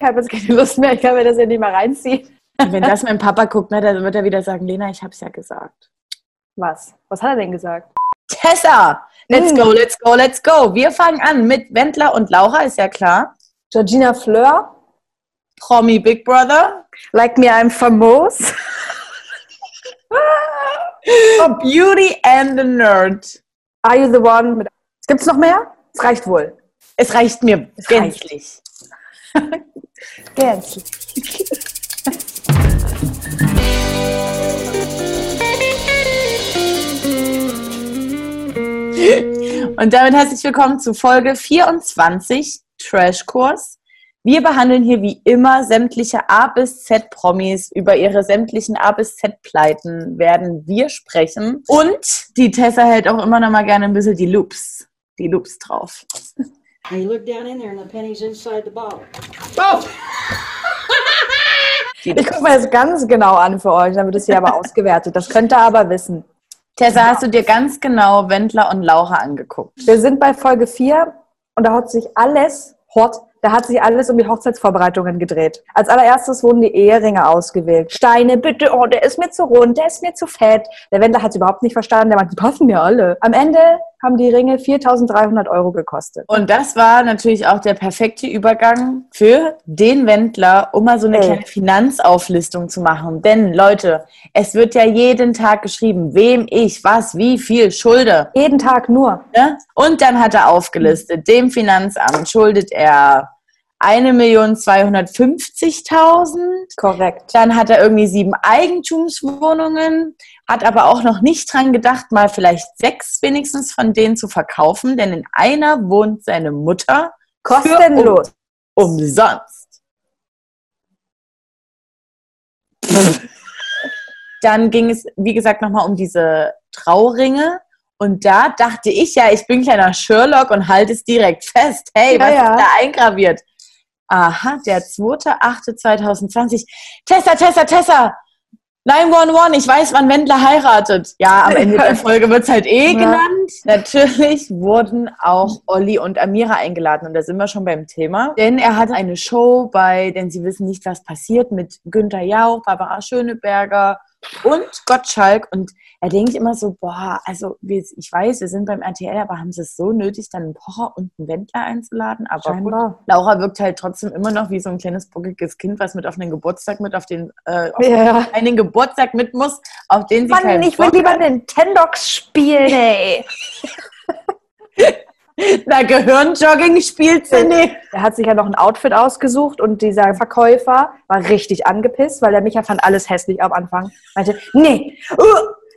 Ich habe jetzt keine Lust mehr, ich kann mir das ja nicht mehr reinziehen. Wenn das mein Papa guckt, ne, dann wird er wieder sagen, Lena, ich hab's ja gesagt. Was? Was hat er denn gesagt? Tessa, let's Hm. go, let's go, let's go. Wir fangen an mit Wendler und Laura, ist ja klar. Georgina Fleur, Promi Big Brother. like me, I'm famos. Beauty and the Nerd. Are you the one? Mit Gibt's noch mehr? Es reicht wohl. Es reicht mir Es gänzlich. Gänzlich. Und damit herzlich willkommen zu Folge 24 Trashkurs. Wir behandeln hier wie immer sämtliche A bis Z Promis. Über ihre sämtlichen A bis Z Pleiten werden wir sprechen. Und die Tessa hält auch immer noch mal gerne ein bisschen die Loops. Die Loops drauf. And you look down in there and the penny's inside the bottle. Die Ich gucke mir das ganz genau an für euch, dann wird es hier aber ausgewertet. Das könnt ihr aber wissen. Tessa, hast du dir ganz genau Wendler und Laura angeguckt? Wir sind bei Folge 4 und da hat sich alles, hot, da hat sich alles um die Hochzeitsvorbereitungen gedreht. Als allererstes wurden die Eheringe ausgewählt. Steine, bitte, oh, der ist mir zu rund, der ist mir zu fett. Der Wendler hat es überhaupt nicht verstanden, der meint, die passen mir alle. Am Ende haben die Ringe 4.300 Euro gekostet. Und das war natürlich auch der perfekte Übergang für den Wendler, um mal so eine Ey. kleine Finanzauflistung zu machen. Denn Leute, es wird ja jeden Tag geschrieben, wem ich was, wie viel schulde. Jeden Tag nur. Ne? Und dann hat er aufgelistet, dem Finanzamt schuldet er 1.250.000. Korrekt. Dann hat er irgendwie sieben Eigentumswohnungen, hat aber auch noch nicht dran gedacht, mal vielleicht sechs wenigstens von denen zu verkaufen, denn in einer wohnt seine Mutter Kostenlos. umsonst. Dann ging es, wie gesagt, nochmal um diese Trauringe. Und da dachte ich ja, ich bin kleiner Sherlock und halte es direkt fest. Hey, Ja, was ja. ist da eingraviert? Aha, der 2.8.2020. Tessa, Tessa, Tessa! 911, ich weiß, wann Wendler heiratet. Ja, am Ende der Folge wird es halt eh Ja. genannt. Natürlich wurden auch Olli und Amira eingeladen und da sind wir schon beim Thema. Denn er hatte eine Show bei, denn sie wissen nicht, was passiert, mit Günther Jauch, Barbara Schöneberger und Gottschalk. Und er denkt immer so, boah, also ich weiß, wir sind beim RTL, aber haben sie es so nötig, dann einen Pocher und einen Wendler einzuladen? Aber gut. Scheinbar. Laura wirkt halt trotzdem immer noch wie so ein kleines buckliges Kind, was mit auf den Geburtstag mit auf den äh, auf Ja. einen Geburtstag mit muss, auf den sie Mann, ich will lieber. Nintendox spielen, ey. Na, Gehirnjogging spielt sie nicht. Er hat sich ja noch ein Outfit ausgesucht und dieser Verkäufer war richtig angepisst, weil der Micha fand alles hässlich am Anfang. Meinte, nee, uh,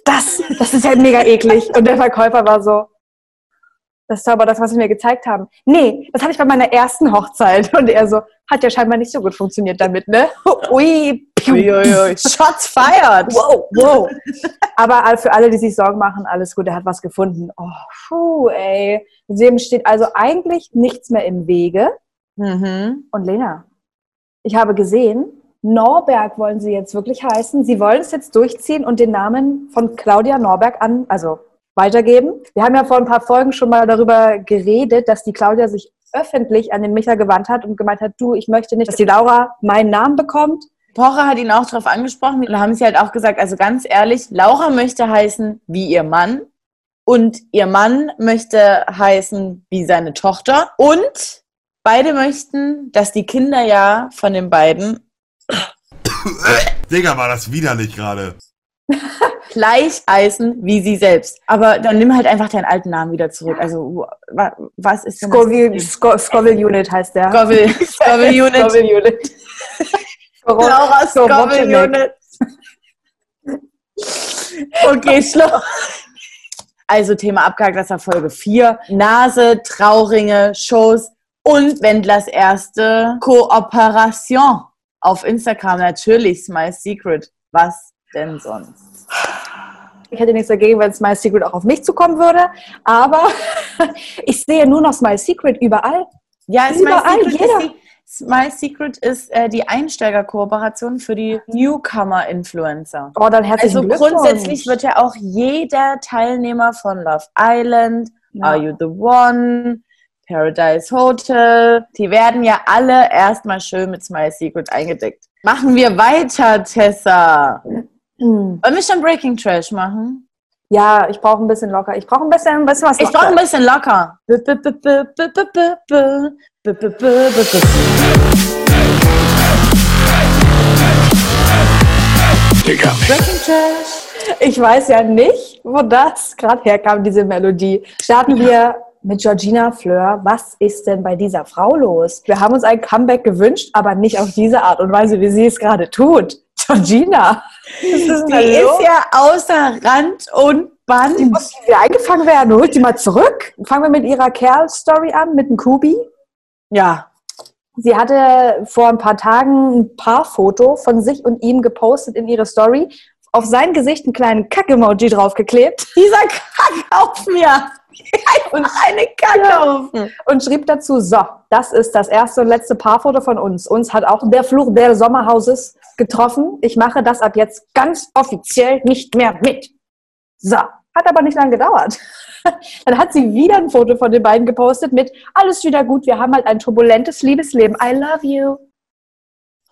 das, das ist ja mega eklig. Und der Verkäufer war so, das ist aber das, was sie mir gezeigt haben. Nee, das hatte ich bei meiner ersten Hochzeit. Und er so, hat ja scheinbar nicht so gut funktioniert damit, ne? Ui. Uiuiui. Shots fired. Wow, wow. Aber für alle, die sich Sorgen machen, alles gut, er hat was gefunden. Oh, puh, ey. Dem steht also eigentlich nichts mehr im Wege. Mhm. Und Lena, ich habe gesehen, Norberg wollen sie jetzt wirklich heißen. Sie wollen es jetzt durchziehen und den Namen von Claudia Norberg an, also weitergeben. Wir haben ja vor ein paar Folgen schon mal darüber geredet, dass die Claudia sich öffentlich an den Micha gewandt hat und gemeint hat, du, ich möchte nicht, dass die Laura meinen Namen bekommt. Pocher hat ihn auch darauf angesprochen. Da haben sie halt auch gesagt, also ganz ehrlich, Laura möchte heißen wie ihr Mann und ihr Mann möchte heißen wie seine Tochter und beide möchten, dass die Kinder ja von den beiden Digga, war das widerlich gerade. gleich heißen wie sie selbst. Aber dann nimm halt einfach deinen alten Namen wieder zurück. Also wa- was ist denn das Scoville? Sco Scoville Unit heißt der. Scoville, Scoville Unit. Scoville Unit. Laura So. Unit. Okay, Schluss. Also Thema abgehakt, das war Folge 4. Nase, Trauringe, Shows und Wendlers erste Kooperation auf Instagram. Natürlich Smile Secret. Was denn sonst? Ich hätte nichts dagegen, wenn Smile Secret auch auf mich zukommen würde. Aber ich sehe nur noch Smile Secret überall. Ja, Smile Secret, jeder. ist die, Smile Secret ist äh, die Einsteigerkooperation für die Newcomer-Influencer. Oh, dann herzlichen Also Glückwunsch. grundsätzlich wird ja auch jeder Teilnehmer von Love Island, Ja. Are You the One, Paradise Hotel. Die werden ja alle erstmal schön mit Smile Secret eingedeckt. Machen wir weiter, Tessa. Hm. Wollen wir schon Breaking Trash machen? Ja, ich brauche ein bisschen locker. Ich brauche ein bisschen, bisschen was locker. Ich brauche ein bisschen locker. Ich weiß ja nicht, wo das gerade herkam, diese Melodie. Starten wir mit Georgina Fleur. Was ist denn bei dieser Frau los? Wir haben uns ein Comeback gewünscht, aber nicht auf diese Art und Weise, wie sie es gerade tut. Georgina. Ist Die los? ist ja außer Rand und Band. Die muss wieder eingefangen werden. Holt die mal zurück. Fangen wir mit ihrer Kerl-Story an, mit dem Kubi. Ja. Sie hatte vor ein paar Tagen ein Paarfoto von sich und ihm gepostet in ihre Story. Auf sein Gesicht einen kleinen Kack-Emoji draufgeklebt Dieser Kackhaufen, ja. Und eine Kackhaufen. und schrieb dazu, so, das ist das erste und letzte Paarfoto von uns. Uns hat auch der Fluch der Sommerhauses getroffen. Ich mache das ab jetzt ganz offiziell nicht mehr mit. So, hat aber nicht lange gedauert. Dann hat sie wieder ein Foto von den beiden gepostet mit alles wieder gut, wir haben halt ein turbulentes Liebesleben. I love you.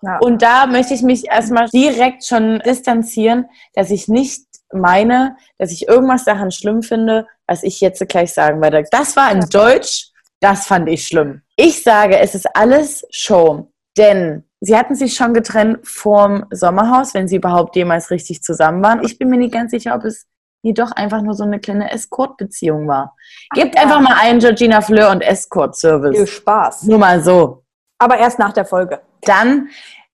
Ja. Und da möchte ich mich erstmal direkt schon distanzieren, dass ich nicht meine, dass ich irgendwas daran schlimm finde, was ich jetzt gleich sagen werde. Das war in Deutsch, das fand ich schlimm. Ich sage, es ist alles Show, denn sie hatten sich schon getrennt vorm Sommerhaus, wenn sie überhaupt jemals richtig zusammen waren. Ich bin mir nicht ganz sicher, ob es jedoch einfach nur so eine kleine Escort-Beziehung war. Gebt ja. einfach mal einen Georgina Fleur und Viel Escort-Service. Spaß. Nur mal so. Aber erst nach der Folge. Dann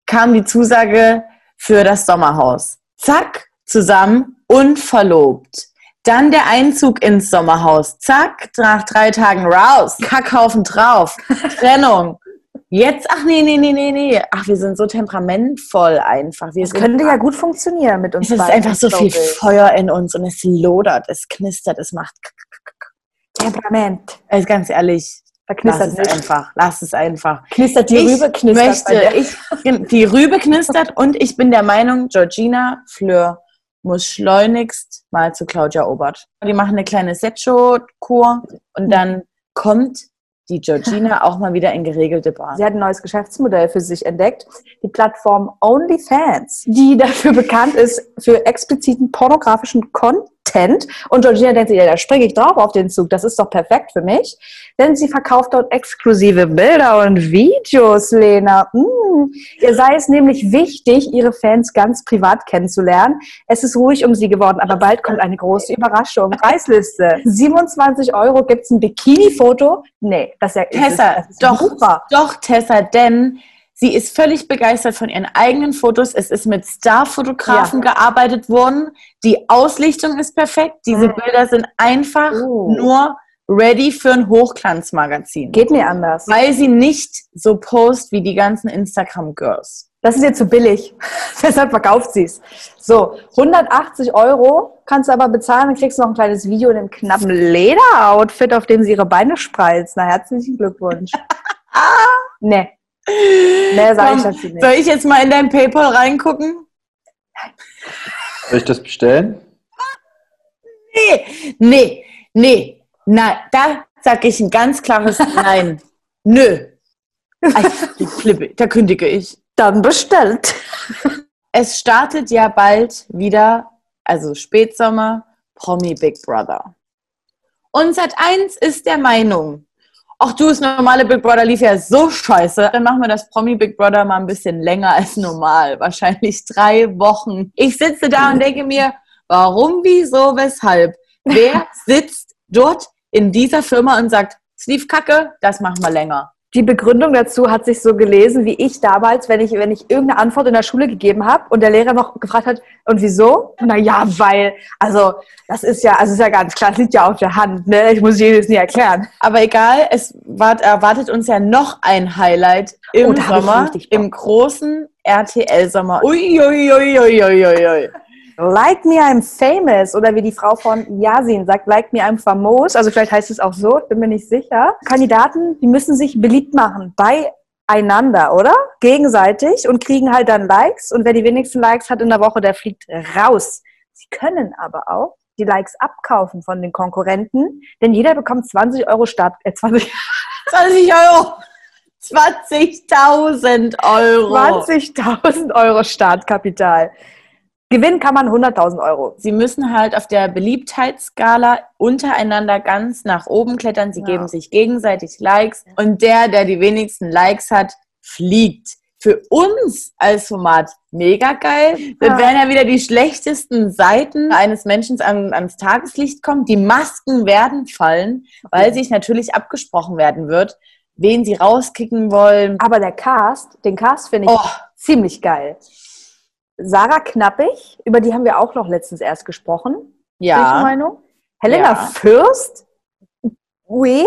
kam die Zusage für das Sommerhaus. Zack, zusammen und verlobt. Dann der Einzug ins Sommerhaus. Zack, nach drei Tagen raus. Kackhaufen drauf. Trennung. Jetzt, ach nee, nee, nee, nee, nee. Ach, wir sind so temperamentvoll einfach. Wir Das könnte ja gut funktionieren mit uns es ist beiden, einfach so viel ich. Feuer in uns und es lodert, es knistert, es macht. Temperament. Also ganz ehrlich, Da lass knistert es nicht. einfach. Lass es einfach. Knistert die ich Rübe, knistert möchte, ich, die Rübe knistert und ich bin der Meinung, Georgina Fleur muss schleunigst mal zu Claudia Obert. Die machen eine kleine Set-Show-Kur und dann kommt die Georgina auch mal wieder in geregelte Bahn. Sie hat ein neues Geschäftsmodell für sich entdeckt, die Plattform OnlyFans, die dafür bekannt ist für expliziten pornografischen Content. Und Georgina denkt sich, ja, da springe ich drauf auf den Zug, das ist doch perfekt für mich. Denn sie verkauft dort exklusive Bilder und Videos, Lena. Mm. Ihr sei es nämlich wichtig, ihre Fans ganz privat kennenzulernen. Es ist ruhig um sie geworden, aber bald kommt eine große Überraschung. Preisliste. 27 Euro gibt's ein Bikini-Foto. Nee, das ist ja Tessa, das ist doch, super. doch, Tessa, denn sie ist völlig begeistert von ihren eigenen Fotos. Es ist mit Starfotografen gearbeitet worden. Die Auslichtung ist perfekt. Diese Mhm. Bilder sind einfach Oh. nur ready für ein Hochglanzmagazin. Geht mir anders. Weil sie nicht so post wie die ganzen Instagram-Girls. Das ist ihr zu billig. Deshalb verkauft sie es. So, 180 Euro kannst du aber bezahlen, dann kriegst du noch ein kleines Video in einem knappen Lederoutfit, auf dem sie ihre Beine spreizt. Na, herzlichen Glückwunsch. nee. Nee, sag Komm, ich dazu nicht. Soll ich jetzt mal in dein PayPal reingucken? Soll ich das bestellen? Nee, nee, nee. Nein, da sag ich ein ganz klares Nein. Nö. Da kündige ich. Dann bestellt. Es startet ja bald wieder, also Spätsommer, Promi Big Brother. Und Sat1 ist der Meinung, ach du, das normale Big Brother lief ja so scheiße, dann machen wir das Promi Big Brother mal ein bisschen länger als normal. Wahrscheinlich drei Wochen. Ich sitze da und denke mir, warum, wieso, weshalb? Wer sitzt dort in dieser Firma und sagt, es lief kacke, das machen wir länger. Die Begründung dazu hat sich so gelesen, wie ich damals, wenn ich, wenn ich irgendeine Antwort in der Schule gegeben habe und der Lehrer noch gefragt hat, und wieso? Na ja, weil, also, das ist ja, also ist ja ganz klar, es liegt ja auf der Hand, ne? Ich muss jedes nie erklären. Aber egal, es wart, erwartet uns ja noch ein Highlight im Oh, Sommer, im großen RTL-Sommer. Uiuiuiuiui. Like me, I'm famous. Oder wie die Frau von Yasin sagt, like me, I'm famos. Also vielleicht heißt es auch so, bin mir nicht sicher. Kandidaten, die müssen sich beliebt machen beieinander, oder? Gegenseitig und kriegen halt dann Likes. Und wer die wenigsten Likes hat in der Woche, der fliegt raus. Sie können aber auch die Likes abkaufen von den Konkurrenten, denn jeder bekommt 20 Euro Start, äh 20, 20 Euro. 20.000 Euro. 20.000 Euro Startkapital. Gewinnen kann man 100.000 Euro. Sie müssen halt auf der Beliebtheitsskala untereinander ganz nach oben klettern. Sie Ja. geben sich gegenseitig Likes. Und der, der die wenigsten Likes hat, fliegt. Für uns als Format mega geil. Ja. werden ja wieder die schlechtesten Seiten eines Menschen an, ans Tageslicht kommen. Die Masken werden fallen, weil sich natürlich abgesprochen werden wird, wen sie rauskicken wollen. Aber der Cast, den Cast finde ich Oh, ziemlich geil. Sarah Knappig, über die haben wir auch noch letztens erst gesprochen. Ja. Meinung? Helena Ja. Fürst, oui.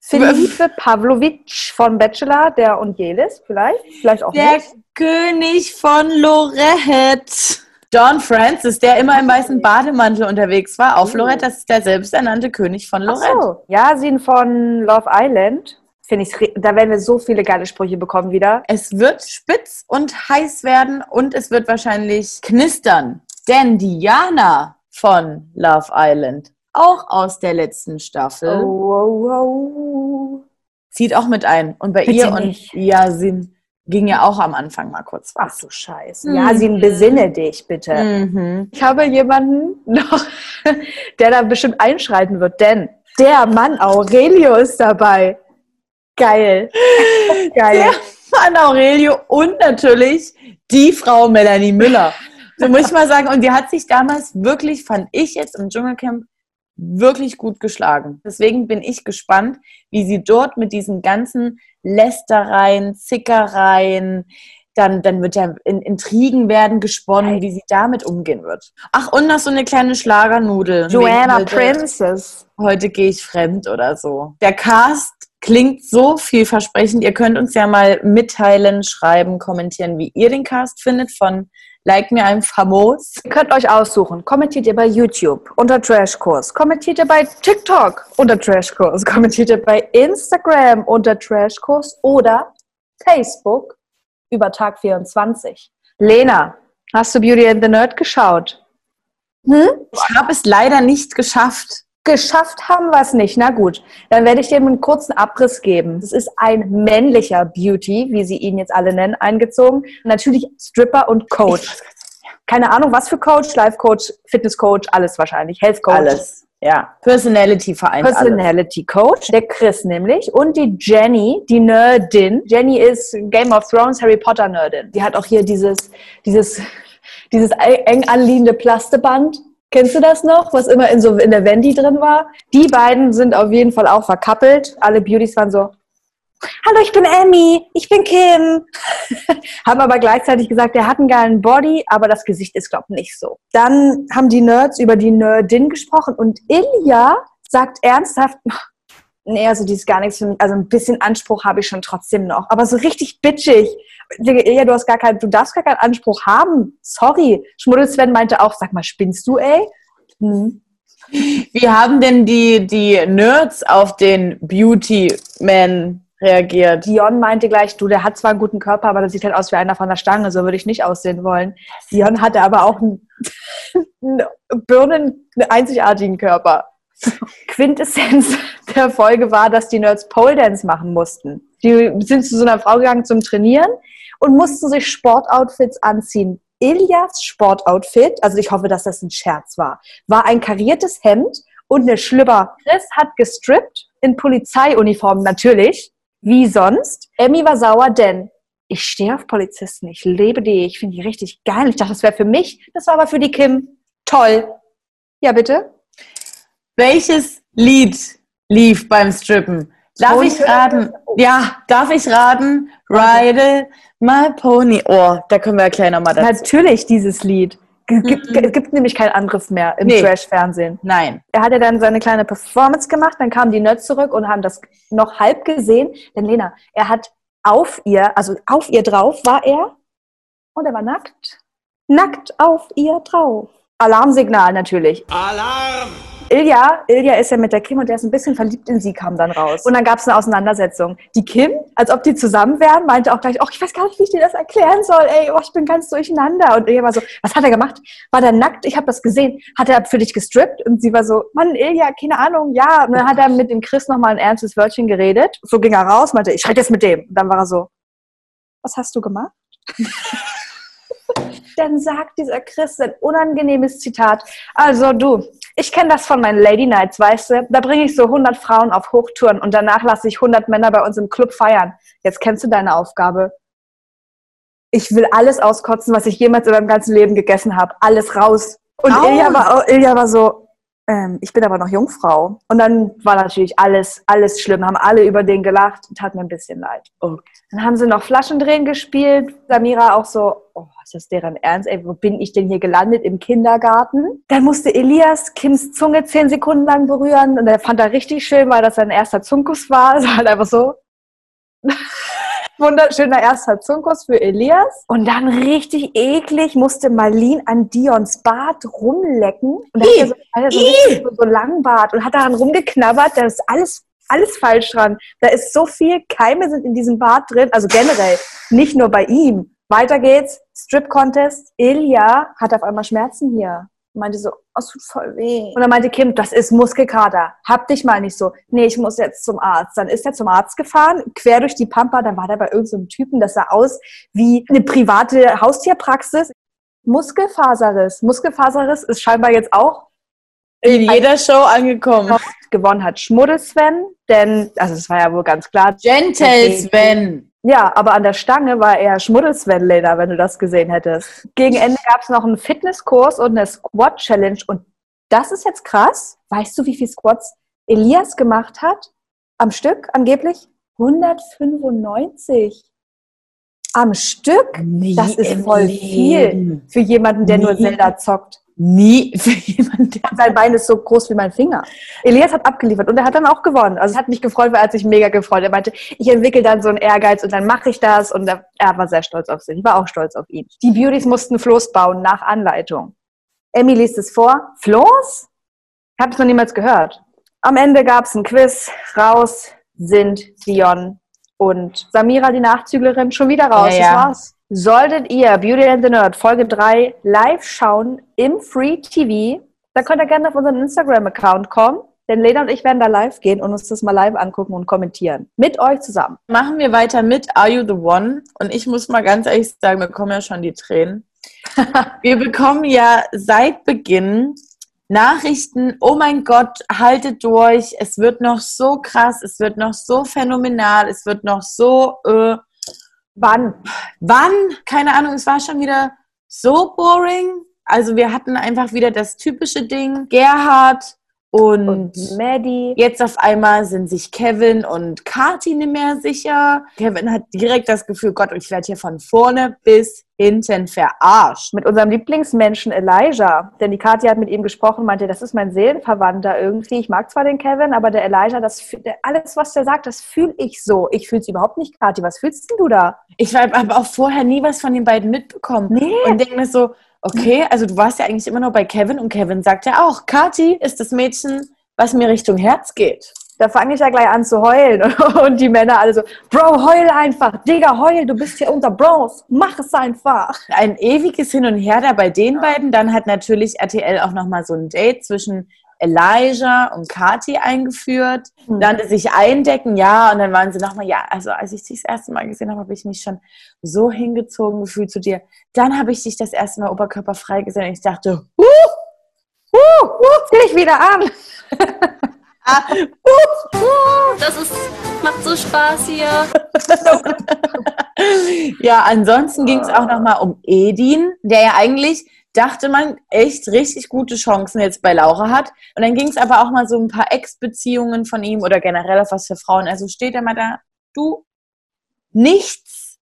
Felipe Pavlovic von Bachelor, der und Jelis, vielleicht, vielleicht auch Der nicht. König von Lorette. John Francis, der immer im weißen Bademantel unterwegs war, auf. Lorette, das ist der selbsternannte König von Ach Lorette. so. Yasin von Love Island, finde ich, da werden wir so viele geile Sprüche bekommen wieder. Es wird spitz und heiß werden und es wird wahrscheinlich knistern. Denn Diana von Love Island, auch aus der letzten Staffel, Oh, oh, oh. zieht auch mit ein. Und bei Bitte ihr und nicht. Yasin ging ja auch am Anfang mal kurz Ach was. du Scheiße. Mhm. Yasin, besinne dich bitte. Mhm. Ich habe jemanden noch, der da bestimmt einschreiten wird, denn der Mann Aurelio ist dabei. Geil. Geil. Mann Aurelio und natürlich die Frau Melanie Müller. So muss ich mal sagen. Und die hat sich damals wirklich, fand ich jetzt im Dschungelcamp, wirklich gut geschlagen. Deswegen bin ich gespannt, wie sie dort mit diesen ganzen Lästereien, Zickereien, dann, dann wird ja in Intrigen werden gesponnen, wie sie damit umgehen wird. Ach, und noch so eine kleine Schlagernudel. Joanna Princess. heute gehe ich fremd oder so. Der Cast klingt so vielversprechend. Ihr könnt uns ja mal mitteilen, schreiben, kommentieren, wie ihr den Cast findet von Like mir ein Famos. Ihr könnt euch aussuchen. Kommentiert ihr bei YouTube unter Trashkurs? Kommentiert ihr bei TikTok unter Trashkurs? Kommentiert ihr bei Instagram unter Trashkurs oder Facebook über Tag 24? Lena, hast du Beauty and the Nerd geschaut? Hm? Ich habe es leider nicht geschafft. Geschafft haben wir es nicht. Na gut, dann werde ich dir einen kurzen Abriss geben. Es ist ein männlicher Beauty, wie sie ihn jetzt alle nennen, eingezogen. Natürlich Stripper und Coach. Keine Ahnung, was für Coach, Life Coach, Fitness Coach, alles wahrscheinlich, Health Coach. Alles. Ja. Personality vereint alles. Personality Coach, der Chris nämlich und die Jenny, die Nerdin. Jenny ist Game of Thrones Harry Potter Nerdin. Die hat auch hier dieses dieses dieses eng anliegende Plasteband. Kennst du das noch, was immer in so in der Wendy drin war? Die beiden sind auf jeden Fall auch verkappelt. Alle Beauties waren so Hallo, ich bin Emmy, ich bin Kim. haben aber gleichzeitig gesagt, er hat einen geilen Body, aber das Gesicht ist, glaube ich, nicht so. Dann haben die Nerds über die Nerdin gesprochen und Ilja sagt ernsthaft, nee, also die ist gar nichts für mich. Also ein bisschen Anspruch habe ich schon trotzdem noch, aber so richtig bitchig. Ilja, du hast gar keinen, du darfst gar keinen Anspruch haben. Sorry. Schmuddel-Sven meinte auch, sag mal, spinnst du, ey? Hm. Wie haben denn die, die Nerds auf den Beauty Man reagiert? Dion meinte gleich, du, der hat zwar einen guten Körper, aber der sieht halt aus wie einer von der Stange, so würde ich nicht aussehen wollen. Dion hatte aber auch einen, einen Birnen, einen einzigartigen Körper. Quintessenz der Folge war, dass die Nerds Pole Dance machen mussten. Die sind zu so einer Frau gegangen zum Trainieren und mussten sich Sportoutfits anziehen. Ilias Sportoutfit, also ich hoffe, dass das ein Scherz war, war ein kariertes Hemd und eine Schlüpper. Chris hat gestrippt in Polizeiuniform natürlich, wie sonst. Emmy war sauer, denn ich stehe auf Polizisten, ich lebe die, ich finde die richtig geil. Ich dachte, das wäre für mich, das war aber für die Kim toll. Ja, bitte? Welches Lied lief beim Strippen? Darf ich raten? Ja, darf ich raten? Ride my pony. Oh, da können wir ja gleich nochmal dazu. Natürlich dieses Lied. G- Gibt, Mhm. Es gibt nämlich kein anderes mehr im Nee. Trash-Fernsehen. Nein. Er hat ja dann seine kleine Performance gemacht, dann kamen die Nerds zurück und haben das noch halb gesehen. Denn Lena, er hat auf ihr, also auf ihr drauf war er und er war nackt. Nackt auf ihr drauf. Alarmsignal natürlich. Alarm! Ilja, Ilja ist ja mit der Kim und der ist ein bisschen verliebt in sie, kam dann raus. Und dann gab es eine Auseinandersetzung. Die Kim, als ob die zusammen wären, meinte auch gleich, oh, ich weiß gar nicht, wie ich dir das erklären soll. Ey, oh, ich bin ganz durcheinander. Und Ilja war so, was hat er gemacht? War der nackt? Ich habe das gesehen. Hat er für dich gestrippt? Und sie war so, Mann, Ilja, keine Ahnung, ja. Und dann hat er mit dem Chris nochmal ein ernstes Wörtchen geredet. So ging er raus, meinte, ich rede jetzt mit dem. Und dann war er so, was hast du gemacht? Dann sagt dieser Chris ein unangenehmes Zitat. Also du, ich kenne das von meinen Lady Nights, weißt du? Da bringe ich so 100 Frauen auf Hochtouren und danach lasse ich 100 Männer bei uns im Club feiern. Jetzt kennst du deine Aufgabe. Ich will alles auskotzen, was ich jemals in meinem ganzen Leben gegessen habe. Alles raus. Und Ilja war, Ilja war so, ähm, ich bin aber noch Jungfrau. Und dann war natürlich alles, alles schlimm, haben alle über den gelacht, tat mir ein bisschen leid. Okay. Dann haben sie noch Flaschendrehen gespielt. Samira auch so, oh, ist das deren Ernst? Ey, wo bin ich denn hier gelandet? Im Kindergarten. Dann musste Elias Kims Zunge zehn Sekunden lang berühren und er fand er richtig schön, weil das sein erster Zunkus war. Es war halt einfach so wunderschöner erster Zunkus für Elias. Und dann richtig eklig musste Marlene an Dions Bart rumlecken. Und da hat er so, so, so, so Langbart und hat daran rumgeknabbert. Da ist alles, alles falsch dran. Da ist so viel Keime sind in diesem Bart drin. Also generell, nicht nur bei ihm. Weiter geht's. Strip Contest. Ilja hat auf einmal Schmerzen hier meinte so, oh, es tut voll weh. Und dann meinte Kim, das ist Muskelkater. Hab dich mal nicht so. Nee, ich muss jetzt zum Arzt. Dann ist er zum Arzt gefahren, quer durch die Pampa. Dann war der bei irgendeinem so Typen, das sah aus wie eine private Haustierpraxis. Muskelfaserriss. Muskelfaserriss ist scheinbar jetzt auch in jeder Show angekommen. Gewonnen hat Schmuddel Sven, denn, also es war ja wohl ganz klar. Gentle Sven. Ja, aber an der Stange war eher Schmuddelsven, wenn du das gesehen hättest. Gegen Ende gab es noch einen Fitnesskurs und eine Squat-Challenge. Und das ist jetzt krass. Weißt du, wie viele Squats Elias gemacht hat? Am Stück angeblich? 195. Am Stück? Nie das ist voll viel für jemanden, der Nie. nur Zelda zockt nie für jemanden. Sein Bein ist so groß wie mein Finger. Elias hat abgeliefert und er hat dann auch gewonnen. Also es hat mich gefreut, weil er hat sich mega gefreut. Er meinte, ich entwickle dann so einen Ehrgeiz und dann mache ich das und er, er, war sehr stolz auf sich. Ich war auch stolz auf ihn. Die Beauties mussten Floß bauen nach Anleitung. Emmy liest es vor. Floß? Ich habe es noch niemals gehört. Am Ende gab es ein Quiz. Raus sind Dion und Samira, die Nachzüglerin, schon wieder raus. Ja, ja. Das war's. Solltet ihr Beauty and the Nerd Folge 3 live schauen im Free TV, dann könnt ihr gerne auf unseren Instagram-Account kommen. Denn Lena und ich werden da live gehen und uns das mal live angucken und kommentieren. Mit euch zusammen. Machen wir weiter mit Are You the One? Und ich muss mal ganz ehrlich sagen, wir bekommen ja schon die Tränen. wir bekommen ja seit Beginn Nachrichten, oh mein Gott, haltet durch, es wird noch so krass, es wird noch so phänomenal, es wird noch so äh, Wann? Wann? Keine Ahnung, es war schon wieder so boring. Also wir hatten einfach wieder das typische Ding. Gerhard und, und Maddie. Jetzt auf einmal sind sich Kevin und Kati nicht mehr sicher. Kevin hat direkt das Gefühl, Gott, ich werde hier von vorne bis hinten verarscht. Mit unserem Lieblingsmenschen Elijah. Denn die Kati hat mit ihm gesprochen, meinte, das ist mein Seelenverwandter irgendwie. Ich mag zwar den Kevin, aber der Elijah, das, der, alles, was der sagt, das fühle ich so. Ich fühle es überhaupt nicht, Kati. Was fühlst denn du da? Ich habe auch vorher nie was von den beiden mitbekommen. Nee. Und denke mir so, Okay, also du warst ja eigentlich immer noch bei Kevin und Kevin sagt ja auch, Kati ist das Mädchen, was mir Richtung Herz geht. Da fange ich ja gleich an zu heulen und die Männer alle so, Bro, heul einfach, Digga, heul, du bist hier unter Bros, mach es einfach. Ein ewiges Hin und Her da bei den beiden. Dann hat natürlich RTL auch nochmal so ein Date zwischen Elijah und Kati eingeführt, mhm. lernte sich eindecken, ja, und dann waren sie nochmal, ja, also als ich dich das erste Mal gesehen habe, habe ich mich schon so hingezogen gefühlt zu dir. Dann habe ich dich das erste Mal oberkörperfrei gesehen und ich dachte, huh, huh, huh, zieh dich wieder an. ah, uh, uh, das ist, macht so Spaß hier. ja, ansonsten ging es auch nochmal um Edin, der ja eigentlich dachte man, echt richtig gute Chancen jetzt bei Laura hat. Und dann ging es aber auch mal so ein paar Ex-Beziehungen von ihm oder generell auf was für Frauen. Also steht er mal da, du, nichts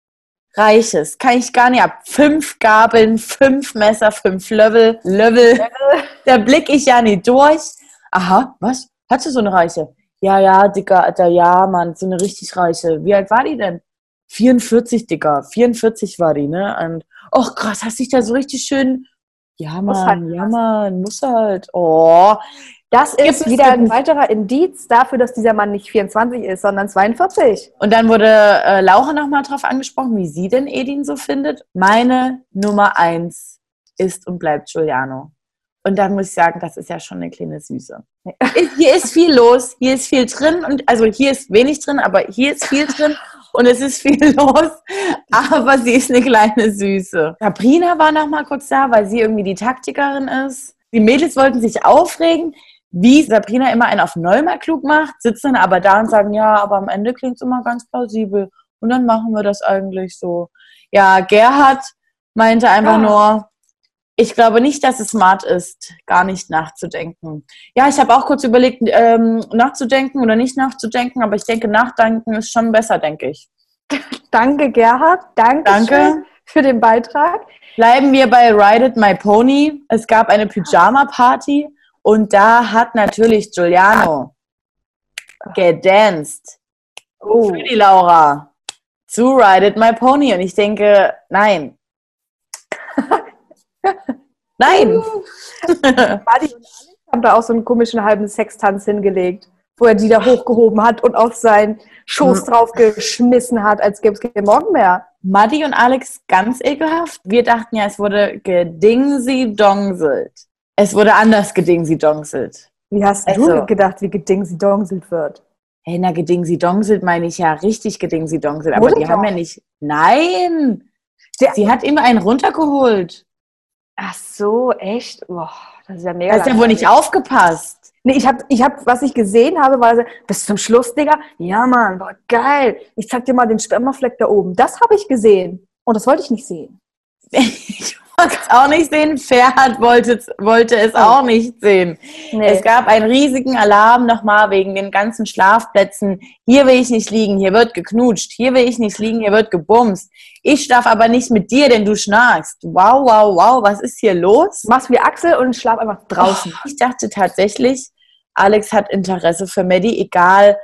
Reiches, kann ich gar nicht ab. Fünf Gabeln, fünf Messer, fünf Level, Level. da blick ich ja nicht durch. Aha, was? Hast du so eine Reiche? Ja, ja, Dicker, Alter, ja, Mann, so eine richtig Reiche. Wie alt war die denn? 44, Dicker. 44 war die, ne? Und, oh krass, hast dich da so richtig schön ja, Mann, halt ja, Mann, muss halt. Oh, Das ist wieder ein weiterer Indiz dafür, dass dieser Mann nicht 24 ist, sondern 42. Und dann wurde äh, Laura nochmal drauf angesprochen, wie sie denn Edin so findet. Meine Nummer eins ist und bleibt Giuliano. Und da muss ich sagen, das ist ja schon eine kleine Süße. Hier ist viel los, hier ist viel drin und also hier ist wenig drin, aber hier ist viel drin und es ist viel los. Aber sie ist eine kleine Süße. Sabrina war noch mal kurz da, weil sie irgendwie die Taktikerin ist. Die Mädels wollten sich aufregen, wie Sabrina immer einen auf neunmal klug macht, sitzen aber da und sagen, ja, aber am Ende klingt es immer ganz plausibel. Und dann machen wir das eigentlich so. Ja, Gerhard meinte einfach Ah. nur, ich glaube nicht, dass es smart ist, gar nicht nachzudenken. Ja, ich habe auch kurz überlegt, ähm, nachzudenken oder nicht nachzudenken, aber ich denke, nachdenken ist schon besser, denke ich. Danke, Gerhard. Danke, Danke. für den Beitrag. Bleiben wir bei Ride It My Pony. Es gab eine Pyjama-Party und da hat natürlich Giuliano gedanced Oh. für die Laura zu Ride It My Pony. Und ich denke, nein. Nein. Buddy und Alex haben da auch so einen komischen halben Sextanz hingelegt, wo er die da hochgehoben hat und auf seinen Schoß drauf geschmissen hat, als gäbe es keinen Morgen mehr. Maddi und Alex ganz ekelhaft. Wir dachten ja, es wurde gedingsi-dongselt. Es wurde anders gedingsi-dongselt. Wie hast Also- du gedacht, wie gedingsi-dongselt wird? Hey, na, gedingsi-dongselt meine ich ja richtig gedingsi-dongselt. Aber Wurde die doch. haben ja nicht. Nein! Der- Sie hat ihm einen runtergeholt. Ach so, echt? Boah, das ist ja mega. Da hat ja wohl nicht aufgepasst. Nee, ich hab, ich hab, was ich gesehen habe, war so, bis zum Schluss, Digga. Ja, Mann, boah, geil. Ich zeig dir mal den Spermafleck da oben. Das habe ich gesehen. Und das wollte ich nicht sehen. Ich wollte es auch nicht sehen. Ferhat wollte, es- wollte es auch nicht sehen. Nee. Es gab einen riesigen Alarm nochmal wegen den ganzen Schlafplätzen. Hier will ich nicht liegen, hier wird geknutscht. Hier will ich nicht liegen, hier wird gebumst. Ich darf aber nicht mit dir, denn du schnarchst. Wow, wow, wow, was ist hier los? Machst wie Axel und schlaf einfach draußen. Ich dachte tatsächlich, Alex hat Interesse für Maddie, egal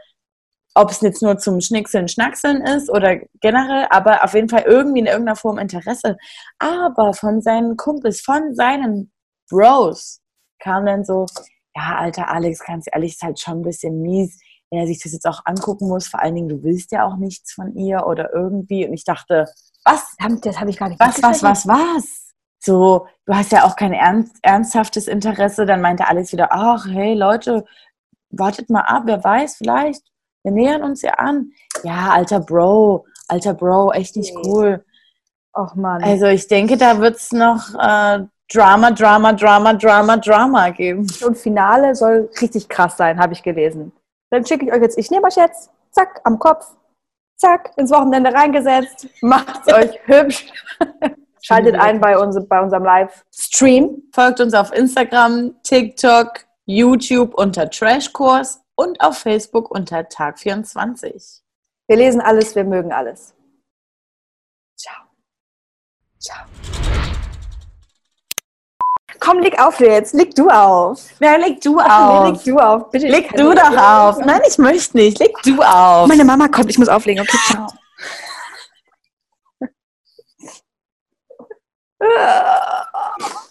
ob es jetzt nur zum Schnickseln, Schnackseln ist oder generell, aber auf jeden Fall irgendwie in irgendeiner Form Interesse. Aber von seinen Kumpels, von seinen Bros kam dann so, ja, alter Alex, ganz ehrlich, ist halt schon ein bisschen mies, wenn er sich das jetzt auch angucken muss. Vor allen Dingen, du willst ja auch nichts von ihr oder irgendwie. Und ich dachte, was? Das habe ich gar nicht was, was, was, was? So, du hast ja auch kein ernst, ernsthaftes Interesse. Dann meinte Alex wieder, ach, hey Leute, wartet mal ab, wer weiß, vielleicht. Wir nähern uns ja an. Ja, alter Bro, alter Bro, echt nicht cool. Och Mann. Also ich denke, da wird es noch äh, Drama, Drama, Drama, Drama, Drama geben. Und Finale soll richtig krass sein, habe ich gelesen. Dann schicke ich euch jetzt, ich nehme euch jetzt, zack, am Kopf, zack, ins Wochenende reingesetzt, macht's euch hübsch. Schaltet ein bei, uns, bei unserem Livestream. Folgt uns auf Instagram, TikTok, YouTube unter Trashkurs und auf Facebook unter Tag24. Wir lesen alles, wir mögen alles. Ciao. Ciao. Komm, leg auf jetzt. Leg du auf. Wer leg du Nee, auf? leg du auf. Bitte. Leg du doch auf. Nein, ich möchte nicht. Leg du auf. Meine Mama kommt, ich muss auflegen. Okay, ciao.